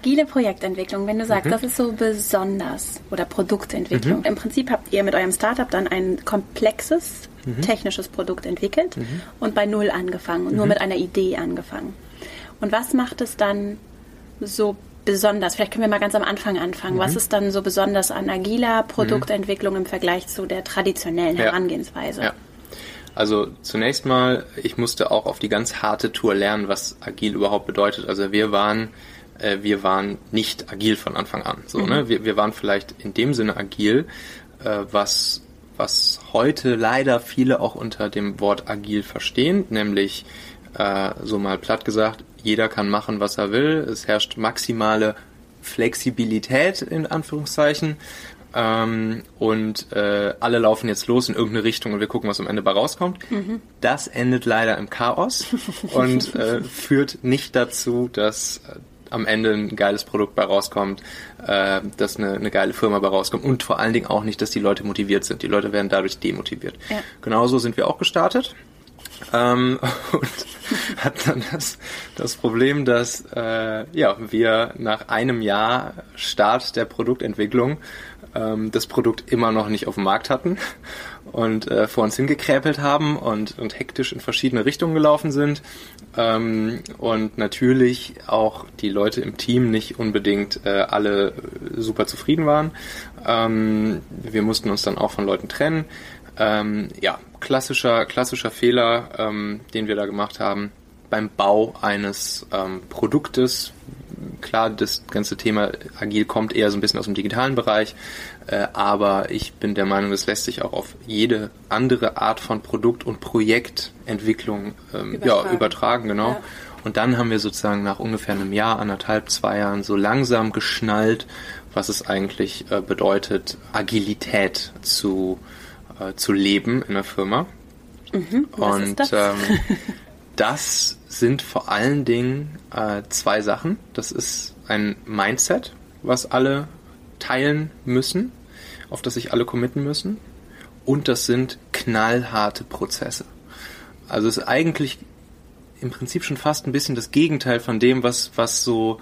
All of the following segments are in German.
agile Projektentwicklung, wenn du sagst, mhm. das ist so besonders oder Produktentwicklung. Mhm. Im Prinzip habt ihr mit eurem Startup dann ein komplexes mhm. technisches Produkt entwickelt mhm. und bei Null angefangen und nur mhm. mit einer Idee angefangen. Und was macht es dann so besonders? Vielleicht können wir mal ganz am Anfang anfangen. Was mhm. ist dann so besonders an agiler Produktentwicklung im Vergleich zu der traditionellen ja. Herangehensweise? Ja. Also zunächst mal, ich musste auch auf die ganz harte Tour lernen, was agil überhaupt bedeutet. Also wir waren äh, wir waren nicht agil von Anfang an. So, ne? mhm. ne? wir, wir waren vielleicht in dem Sinne agil, äh, was was heute leider viele auch unter dem Wort agil verstehen, nämlich äh, so mal platt gesagt, jeder kann machen, was er will. Es herrscht maximale Flexibilität in Anführungszeichen. Ähm, und äh, alle laufen jetzt los in irgendeine Richtung und wir gucken, was am Ende bei rauskommt. Mhm. Das endet leider im Chaos und äh, führt nicht dazu, dass am Ende ein geiles Produkt bei rauskommt, äh, dass eine, eine geile Firma bei rauskommt und vor allen Dingen auch nicht, dass die Leute motiviert sind. Die Leute werden dadurch demotiviert. Ja. Genauso sind wir auch gestartet. Ähm, und hat dann das, das Problem, dass äh, ja, wir nach einem Jahr Start der Produktentwicklung ähm, das Produkt immer noch nicht auf dem Markt hatten und äh, vor uns hingekräpelt haben und, und hektisch in verschiedene Richtungen gelaufen sind. Ähm, und natürlich auch die Leute im Team nicht unbedingt äh, alle super zufrieden waren. Ähm, wir mussten uns dann auch von Leuten trennen. Ähm, ja, klassischer, klassischer Fehler, ähm, den wir da gemacht haben beim Bau eines ähm, Produktes, klar, das ganze Thema agil kommt eher so ein bisschen aus dem digitalen Bereich, äh, aber ich bin der Meinung, das lässt sich auch auf jede andere Art von Produkt- und Projektentwicklung ähm, übertragen. Ja, übertragen, genau. Ja. Und dann haben wir sozusagen nach ungefähr einem Jahr, anderthalb, zwei Jahren so langsam geschnallt, was es eigentlich äh, bedeutet, Agilität zu, äh, zu leben in der Firma. Mhm, und? Ähm, das sind vor allen Dingen äh, zwei Sachen. Das ist ein Mindset, was alle teilen müssen, auf das sich alle committen müssen. Und das sind knallharte Prozesse. Also es ist eigentlich im Prinzip schon fast ein bisschen das Gegenteil von dem, was, was so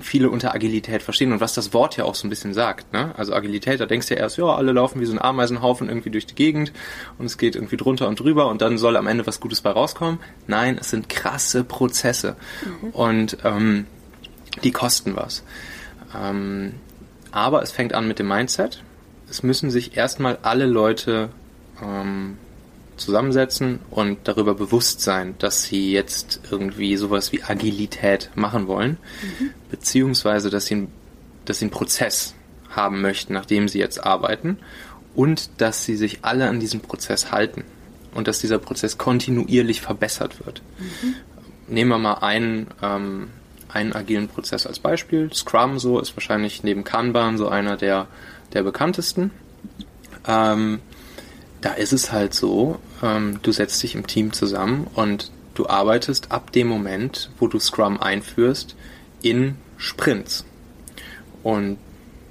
viele unter Agilität verstehen und was das Wort ja auch so ein bisschen sagt. Ne? Also Agilität, da denkst du ja erst, ja, alle laufen wie so ein Ameisenhaufen irgendwie durch die Gegend und es geht irgendwie drunter und drüber und dann soll am Ende was Gutes bei rauskommen. Nein, es sind krasse Prozesse mhm. und ähm, die kosten was. Ähm, aber es fängt an mit dem Mindset. Es müssen sich erstmal alle Leute ähm, zusammensetzen und darüber bewusst sein, dass sie jetzt irgendwie sowas wie Agilität machen wollen, mhm. beziehungsweise dass sie, dass sie einen Prozess haben möchten, nachdem sie jetzt arbeiten und dass sie sich alle an diesen Prozess halten und dass dieser Prozess kontinuierlich verbessert wird. Mhm. Nehmen wir mal einen, ähm, einen agilen Prozess als Beispiel. Scrum so ist wahrscheinlich neben Kanban so einer der, der bekanntesten. Ähm, da ist es halt so, ähm, du setzt dich im Team zusammen und du arbeitest ab dem Moment, wo du Scrum einführst, in Sprints. Und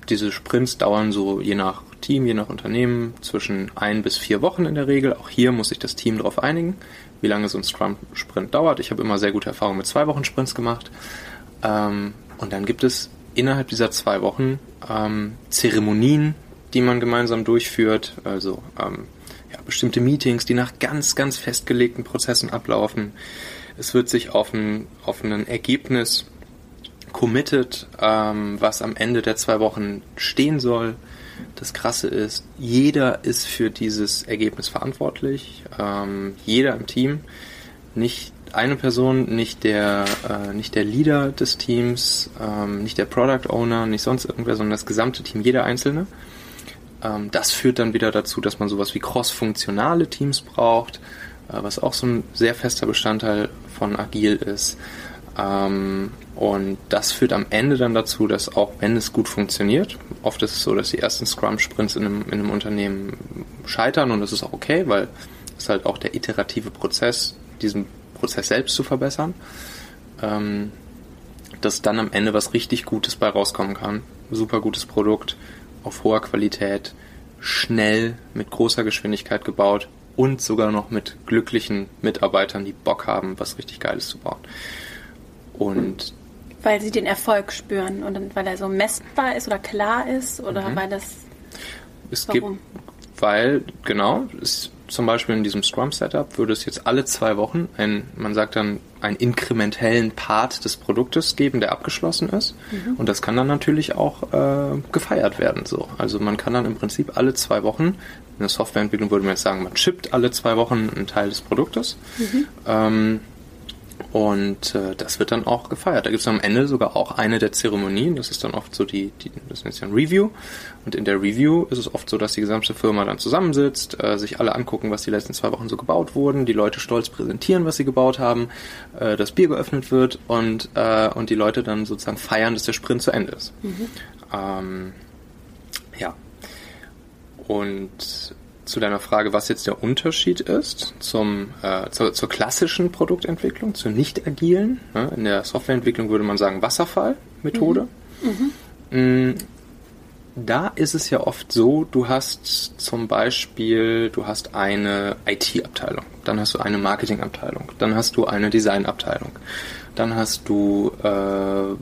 diese Sprints dauern so je nach Team, je nach Unternehmen zwischen ein bis vier Wochen in der Regel. Auch hier muss sich das Team darauf einigen, wie lange so ein Scrum-Sprint dauert. Ich habe immer sehr gute Erfahrungen mit zwei Wochen Sprints gemacht. Ähm, und dann gibt es innerhalb dieser zwei Wochen ähm, Zeremonien, die man gemeinsam durchführt. Also ähm, ja, bestimmte Meetings, die nach ganz, ganz festgelegten Prozessen ablaufen. Es wird sich auf ein, auf ein Ergebnis committed, ähm, was am Ende der zwei Wochen stehen soll. Das Krasse ist, jeder ist für dieses Ergebnis verantwortlich. Ähm, jeder im Team. Nicht eine Person, nicht der, äh, nicht der Leader des Teams, ähm, nicht der Product Owner, nicht sonst irgendwer, sondern das gesamte Team, jeder Einzelne. Ähm, das führt dann wieder dazu, dass man sowas wie cross-funktionale Teams braucht, äh, was auch so ein sehr fester Bestandteil von Agil ist. Ähm, und das führt am Ende dann dazu, dass auch wenn es gut funktioniert, oft ist es so, dass die ersten Scrum-Sprints in einem, in einem Unternehmen scheitern und das ist auch okay, weil es halt auch der iterative Prozess, diesen Prozess selbst zu verbessern, ähm, dass dann am Ende was richtig Gutes bei rauskommen kann. Super gutes Produkt, auf hoher Qualität, schnell, mit großer Geschwindigkeit gebaut und sogar noch mit glücklichen Mitarbeitern, die Bock haben, was richtig Geiles zu bauen. Und Weil sie den Erfolg spüren und weil er so messbar ist oder klar ist oder mhm. weil das. Es Warum? gibt, weil, genau, es, zum Beispiel in diesem Scrum-Setup würde es jetzt alle zwei Wochen ein, man sagt dann, einen inkrementellen Part des Produktes geben, der abgeschlossen ist. Mhm. Und das kann dann natürlich auch äh, gefeiert werden. So. Also man kann dann im Prinzip alle zwei Wochen, in der Softwareentwicklung würde man jetzt sagen, man chippt alle zwei Wochen einen Teil des Produktes. Mhm. Ähm, und äh, das wird dann auch gefeiert. Da gibt es am Ende sogar auch eine der Zeremonien. Das ist dann oft so die, die das nennt sich ein Review. Und in der Review ist es oft so, dass die gesamte Firma dann zusammensitzt, äh, sich alle angucken, was die letzten zwei Wochen so gebaut wurden, die Leute stolz präsentieren, was sie gebaut haben, äh, das Bier geöffnet wird und, äh, und die Leute dann sozusagen feiern, dass der Sprint zu Ende ist. Mhm. Ähm, ja. Und zu deiner Frage, was jetzt der Unterschied ist zum, äh, zur, zur, klassischen Produktentwicklung, zur nicht agilen. Ne? In der Softwareentwicklung würde man sagen Wasserfallmethode. Mhm. Mhm. Da ist es ja oft so, du hast zum Beispiel, du hast eine IT-Abteilung, dann hast du eine Marketing-Abteilung, dann hast du eine Design-Abteilung, dann hast du äh,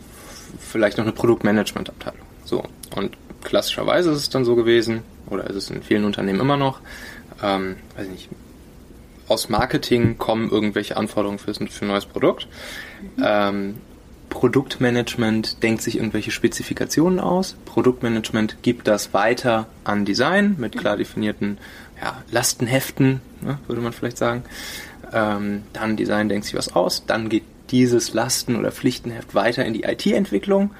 vielleicht noch eine Produktmanagement-Abteilung. So, und klassischerweise ist es dann so gewesen, oder ist es in vielen Unternehmen immer noch, ähm, weiß ich nicht, aus Marketing kommen irgendwelche Anforderungen für, für ein neues Produkt. Mhm. Ähm, Produktmanagement denkt sich irgendwelche Spezifikationen aus. Produktmanagement gibt das weiter an Design mit klar definierten ja, Lastenheften, ne, würde man vielleicht sagen. Ähm, dann Design denkt sich was aus. Dann geht dieses Lasten- oder Pflichtenheft weiter in die IT-Entwicklung.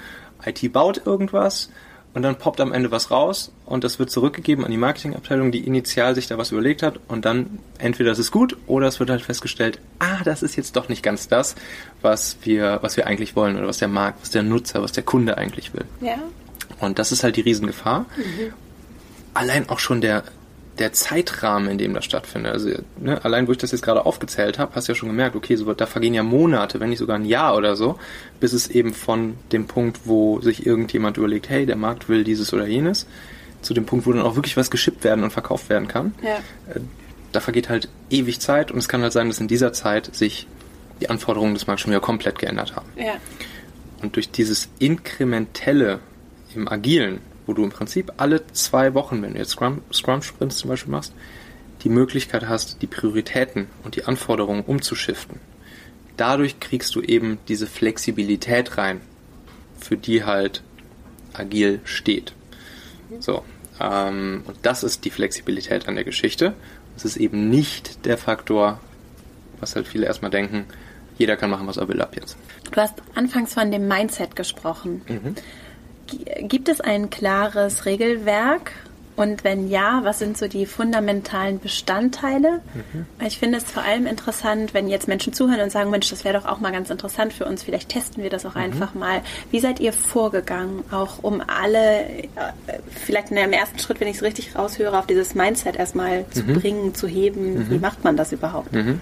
IT baut irgendwas und dann poppt am Ende was raus und das wird zurückgegeben an die Marketingabteilung, die initial sich da was überlegt hat und dann entweder es ist gut oder es wird halt festgestellt, ah, das ist jetzt doch nicht ganz das, was wir, was wir eigentlich wollen oder was der Markt, was der Nutzer, was der Kunde eigentlich will. Ja. Und das ist halt die Riesengefahr. Mhm. Allein auch schon der, der Zeitrahmen, in dem das stattfindet. Also ne, allein, wo ich das jetzt gerade aufgezählt habe, hast du ja schon gemerkt, okay, so, da vergehen ja Monate, wenn nicht sogar ein Jahr oder so, bis es eben von dem Punkt, wo sich irgendjemand überlegt, hey, der Markt will dieses oder jenes, zu dem Punkt, wo dann auch wirklich was geschippt werden und verkauft werden kann. Ja. Äh, da vergeht halt ewig Zeit und es kann halt sein, dass in dieser Zeit sich die Anforderungen des Marktes schon wieder komplett geändert haben. Ja. Und durch dieses Inkrementelle im Agilen wo du im Prinzip alle zwei Wochen, wenn du jetzt Scrum, Scrum Sprints zum Beispiel machst, die Möglichkeit hast, die Prioritäten und die Anforderungen umzuschiften. Dadurch kriegst du eben diese Flexibilität rein, für die halt agil steht. So, ähm, und das ist die Flexibilität an der Geschichte. Es ist eben nicht der Faktor, was halt viele erstmal denken, jeder kann machen, was er will ab jetzt. Du hast anfangs von dem Mindset gesprochen. Mhm. Gibt es ein klares Regelwerk? Und wenn ja, was sind so die fundamentalen Bestandteile? Mhm. Ich finde es vor allem interessant, wenn jetzt Menschen zuhören und sagen, Mensch, das wäre doch auch mal ganz interessant für uns, vielleicht testen wir das auch mhm. einfach mal. Wie seid ihr vorgegangen, auch um alle, äh, vielleicht in dem ersten Schritt, wenn ich es richtig raushöre, auf dieses Mindset erstmal zu mhm. bringen, zu heben? Wie mhm. macht man das überhaupt? Mhm.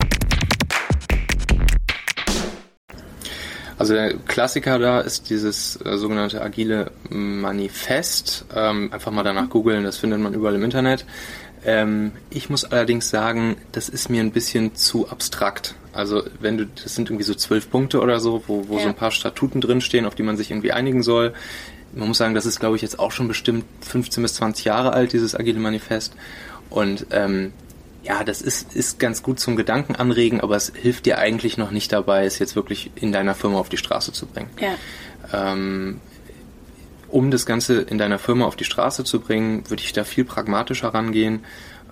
Also der Klassiker da ist dieses äh, sogenannte agile Manifest. Ähm, einfach mal danach googeln, das findet man überall im Internet. Ähm, ich muss allerdings sagen, das ist mir ein bisschen zu abstrakt. Also wenn du, das sind irgendwie so zwölf Punkte oder so, wo, wo ja. so ein paar Statuten drinstehen, auf die man sich irgendwie einigen soll. Man muss sagen, das ist, glaube ich, jetzt auch schon bestimmt 15 bis 20 Jahre alt, dieses agile Manifest. Und ähm, ja, das ist, ist ganz gut zum Gedanken anregen, aber es hilft dir eigentlich noch nicht dabei, es jetzt wirklich in deiner Firma auf die Straße zu bringen. Ja. Ähm, um das Ganze in deiner Firma auf die Straße zu bringen, würde ich da viel pragmatischer rangehen.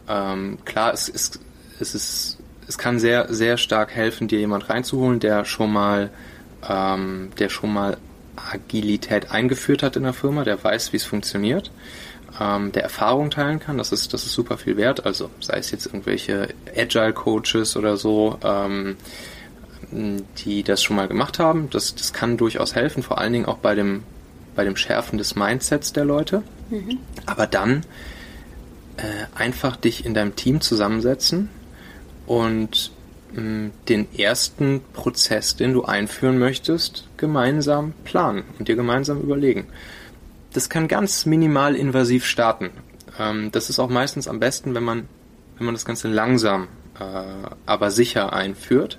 Ähm, klar, es, es, es, ist, es kann sehr, sehr stark helfen, dir jemand reinzuholen, der schon mal, ähm, der schon mal Agilität eingeführt hat in der Firma, der weiß, wie es funktioniert, ähm, der Erfahrung teilen kann. Das ist, das ist super viel wert. Also sei es jetzt irgendwelche Agile Coaches oder so, ähm, die das schon mal gemacht haben. Das, das kann durchaus helfen, vor allen Dingen auch bei dem, bei dem Schärfen des Mindsets der Leute. Mhm. Aber dann äh, einfach dich in deinem Team zusammensetzen und den ersten Prozess, den du einführen möchtest, gemeinsam planen und dir gemeinsam überlegen. Das kann ganz minimal invasiv starten. Ähm, das ist auch meistens am besten, wenn man, wenn man das Ganze langsam, äh, aber sicher einführt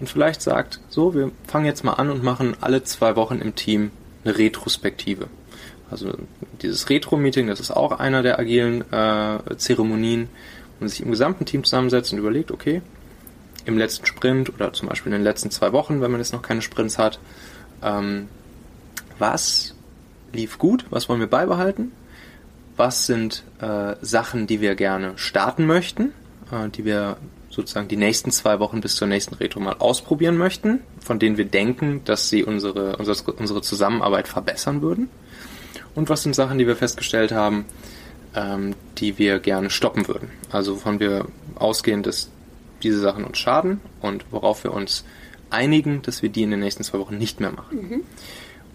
und vielleicht sagt, so, wir fangen jetzt mal an und machen alle zwei Wochen im Team eine Retrospektive. Also dieses Retro-Meeting, das ist auch einer der agilen äh, Zeremonien, wo man sich im gesamten Team zusammensetzt und überlegt, okay, im letzten Sprint oder zum Beispiel in den letzten zwei Wochen, wenn man jetzt noch keine Sprints hat, ähm, was lief gut, was wollen wir beibehalten, was sind äh, Sachen, die wir gerne starten möchten, äh, die wir sozusagen die nächsten zwei Wochen bis zur nächsten Retro mal ausprobieren möchten, von denen wir denken, dass sie unsere, unsere, unsere Zusammenarbeit verbessern würden. Und was sind Sachen, die wir festgestellt haben, ähm, die wir gerne stoppen würden. Also wovon wir ausgehen, dass diese Sachen uns schaden und worauf wir uns einigen, dass wir die in den nächsten zwei Wochen nicht mehr machen. Mhm.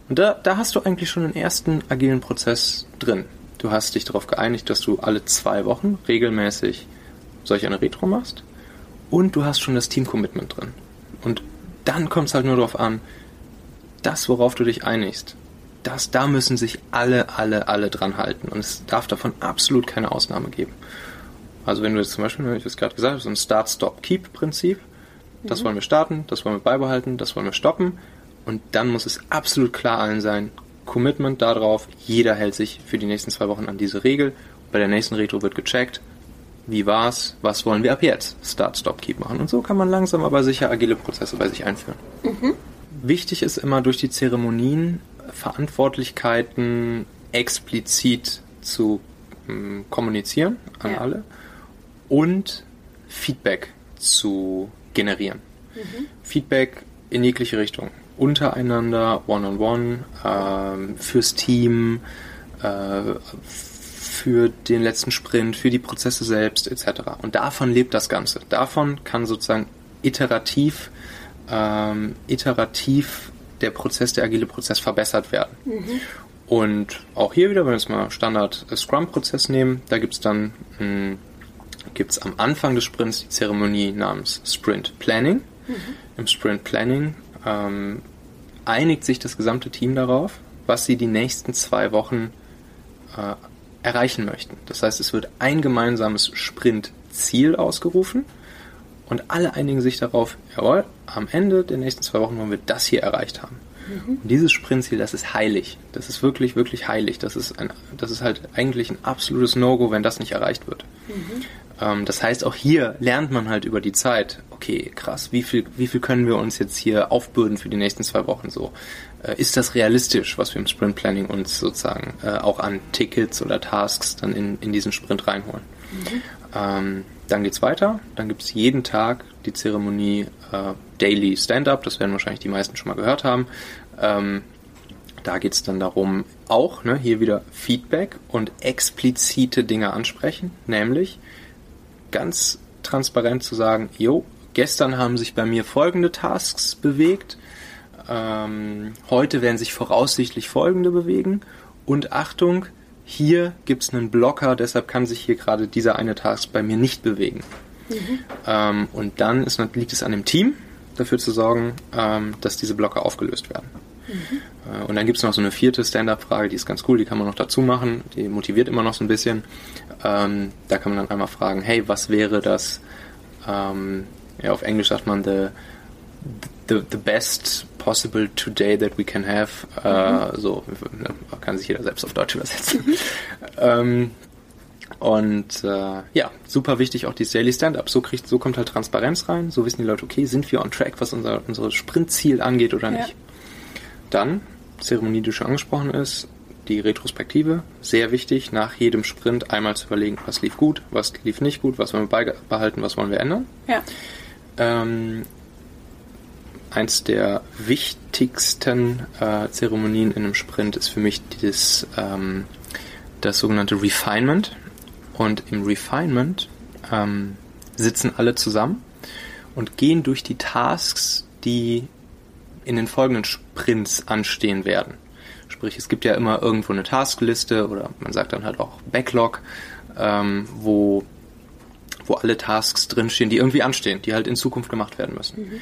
Und da, da hast du eigentlich schon den ersten agilen Prozess drin. Du hast dich darauf geeinigt, dass du alle zwei Wochen regelmäßig solch eine Retro machst und du hast schon das Team-Commitment drin. Und dann kommt es halt nur darauf an, das, worauf du dich einigst, das, da müssen sich alle, alle, alle dran halten. Und es darf davon absolut keine Ausnahme geben. Also wenn du jetzt zum Beispiel, wie ich es gerade gesagt habe, so ein Start-Stop-Keep-Prinzip, mhm. das wollen wir starten, das wollen wir beibehalten, das wollen wir stoppen. Und dann muss es absolut klar allen sein, Commitment darauf, jeder hält sich für die nächsten zwei Wochen an diese Regel. Bei der nächsten Retro wird gecheckt, wie war's, was wollen wir ab jetzt? Start, Stop, Keep machen. Und so kann man langsam aber sicher agile Prozesse bei sich einführen. Mhm. Wichtig ist immer durch die Zeremonien Verantwortlichkeiten explizit zu ähm, kommunizieren an ja. alle und Feedback zu generieren. Mhm. Feedback in jegliche Richtung. Untereinander, one-on-one, -on -one, äh, fürs Team, äh, für den letzten Sprint, für die Prozesse selbst etc. Und davon lebt das Ganze. Davon kann sozusagen iterativ, ähm, iterativ der Prozess, der agile Prozess verbessert werden. Mhm. Und auch hier wieder, wenn wir jetzt mal Standard Scrum-Prozess nehmen, da gibt es dann hm, gibt's am Anfang des Sprints die Zeremonie namens Sprint Planning. Mhm. Im Sprint Planning ähm, einigt sich das gesamte Team darauf, was sie die nächsten zwei Wochen äh, erreichen möchten. Das heißt, es wird ein gemeinsames Sprintziel ausgerufen und alle einigen sich darauf, jawohl, am Ende der nächsten zwei Wochen wollen wir das hier erreicht haben. Mhm. Und dieses Sprintziel, das ist heilig. Das ist wirklich, wirklich heilig. Das ist, ein, das ist halt eigentlich ein absolutes No-Go, wenn das nicht erreicht wird. Mhm. Ähm, das heißt, auch hier lernt man halt über die Zeit, okay, krass, wie viel, wie viel können wir uns jetzt hier aufbürden für die nächsten zwei Wochen so? Äh, ist das realistisch, was wir im Sprint Planning uns sozusagen äh, auch an Tickets oder Tasks dann in, in diesen Sprint reinholen? Mhm. Ähm, dann geht's weiter. Dann gibt's jeden Tag die Zeremonie äh, Daily Stand-up. Das werden wahrscheinlich die meisten schon mal gehört haben. Ähm, da geht's dann darum, auch ne, hier wieder Feedback und explizite Dinge ansprechen, nämlich ganz transparent zu sagen, jo, gestern haben sich bei mir folgende Tasks bewegt, ähm, heute werden sich voraussichtlich folgende bewegen und Achtung, hier gibt es einen Blocker, deshalb kann sich hier gerade dieser eine Task bei mir nicht bewegen. Mhm. Ähm, und dann ist, liegt es an dem Team, dafür zu sorgen, ähm, dass diese Blocker aufgelöst werden. Mhm. Äh, und dann gibt es noch so eine vierte Stand-up-Frage, die ist ganz cool, die kann man noch dazu machen, die motiviert immer noch so ein bisschen. Ähm, da kann man dann einmal fragen, hey, was wäre das, ähm, ja, auf Englisch sagt man the, the, the best possible today that we can have. Äh, mhm. so ne, kann sich jeder selbst auf Deutsch übersetzen. Mhm. ähm, und äh, ja, super wichtig auch die Daily Stand-Up. So, kriegt, so kommt halt Transparenz rein. So wissen die Leute, okay, sind wir on track, was unser, unser Sprintziel angeht oder nicht. Dann, Zeremonie, die schon angesprochen ist, die Retrospektive, sehr wichtig, nach jedem Sprint einmal zu überlegen, was lief gut, was lief nicht gut, was wollen wir beibehalten, was wollen wir ändern. Ja. Ähm, eins der wichtigsten äh, Zeremonien in einem Sprint ist für mich dieses, ähm, das sogenannte Refinement. Und im Refinement ähm, sitzen alle zusammen und gehen durch die Tasks, die in den folgenden Sprints anstehen werden. Sprich, es gibt ja immer irgendwo eine Taskliste oder man sagt dann halt auch Backlog, ähm, wo, wo alle Tasks drinstehen, die irgendwie anstehen, die halt in Zukunft gemacht werden müssen. Mhm.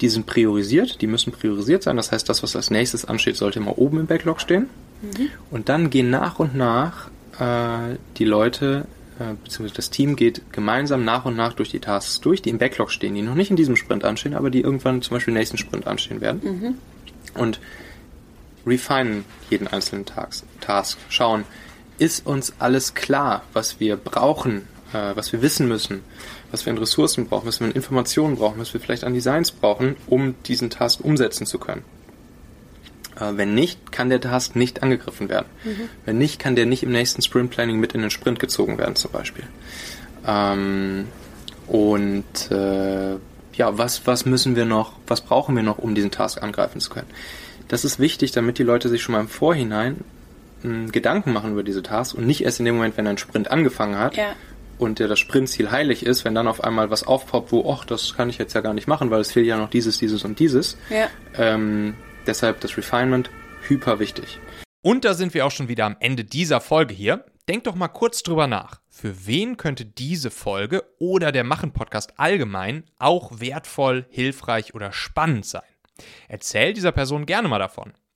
Die sind priorisiert, die müssen priorisiert sein. Das heißt, das, was als nächstes ansteht, sollte immer oben im Backlog stehen. Mhm. Und dann gehen nach und nach äh, die Leute äh, beziehungsweise das Team geht gemeinsam nach und nach durch die Tasks durch, die im Backlog stehen, die noch nicht in diesem Sprint anstehen, aber die irgendwann zum Beispiel im nächsten Sprint anstehen werden. Mhm. Und refinen jeden einzelnen Task, Task. Schauen, ist uns alles klar, was wir brauchen, äh, was wir wissen müssen, was wir an Ressourcen brauchen, was wir an Informationen brauchen, was wir vielleicht an Designs brauchen, um diesen Task umsetzen zu können. Äh, wenn nicht, kann der Task nicht angegriffen werden. Mhm. Wenn nicht, kann der nicht im nächsten Sprint Planning mit in den Sprint gezogen werden, zum Beispiel. Ähm, und äh, ja, was, was müssen wir noch, was brauchen wir noch, um diesen Task angreifen zu können? Das ist wichtig, damit die Leute sich schon mal im Vorhinein mh, hm, Gedanken machen über diese Task und nicht erst in dem Moment, wenn ein Sprint angefangen hat ja. und der das Sprintziel heilig ist, wenn dann auf einmal was aufpoppt, wo, ach, das kann ich jetzt ja gar nicht machen, weil es fehlt ja noch dieses, dieses und dieses. Ja. Ähm, Deshalb das Refinement hyper wichtig. Und da sind wir auch schon wieder am Ende dieser Folge hier. Denk doch mal kurz drüber nach. Für wen könnte diese Folge oder der Machen-Podcast allgemein auch wertvoll, hilfreich oder spannend sein? Erzähl dieser Person gerne mal davon.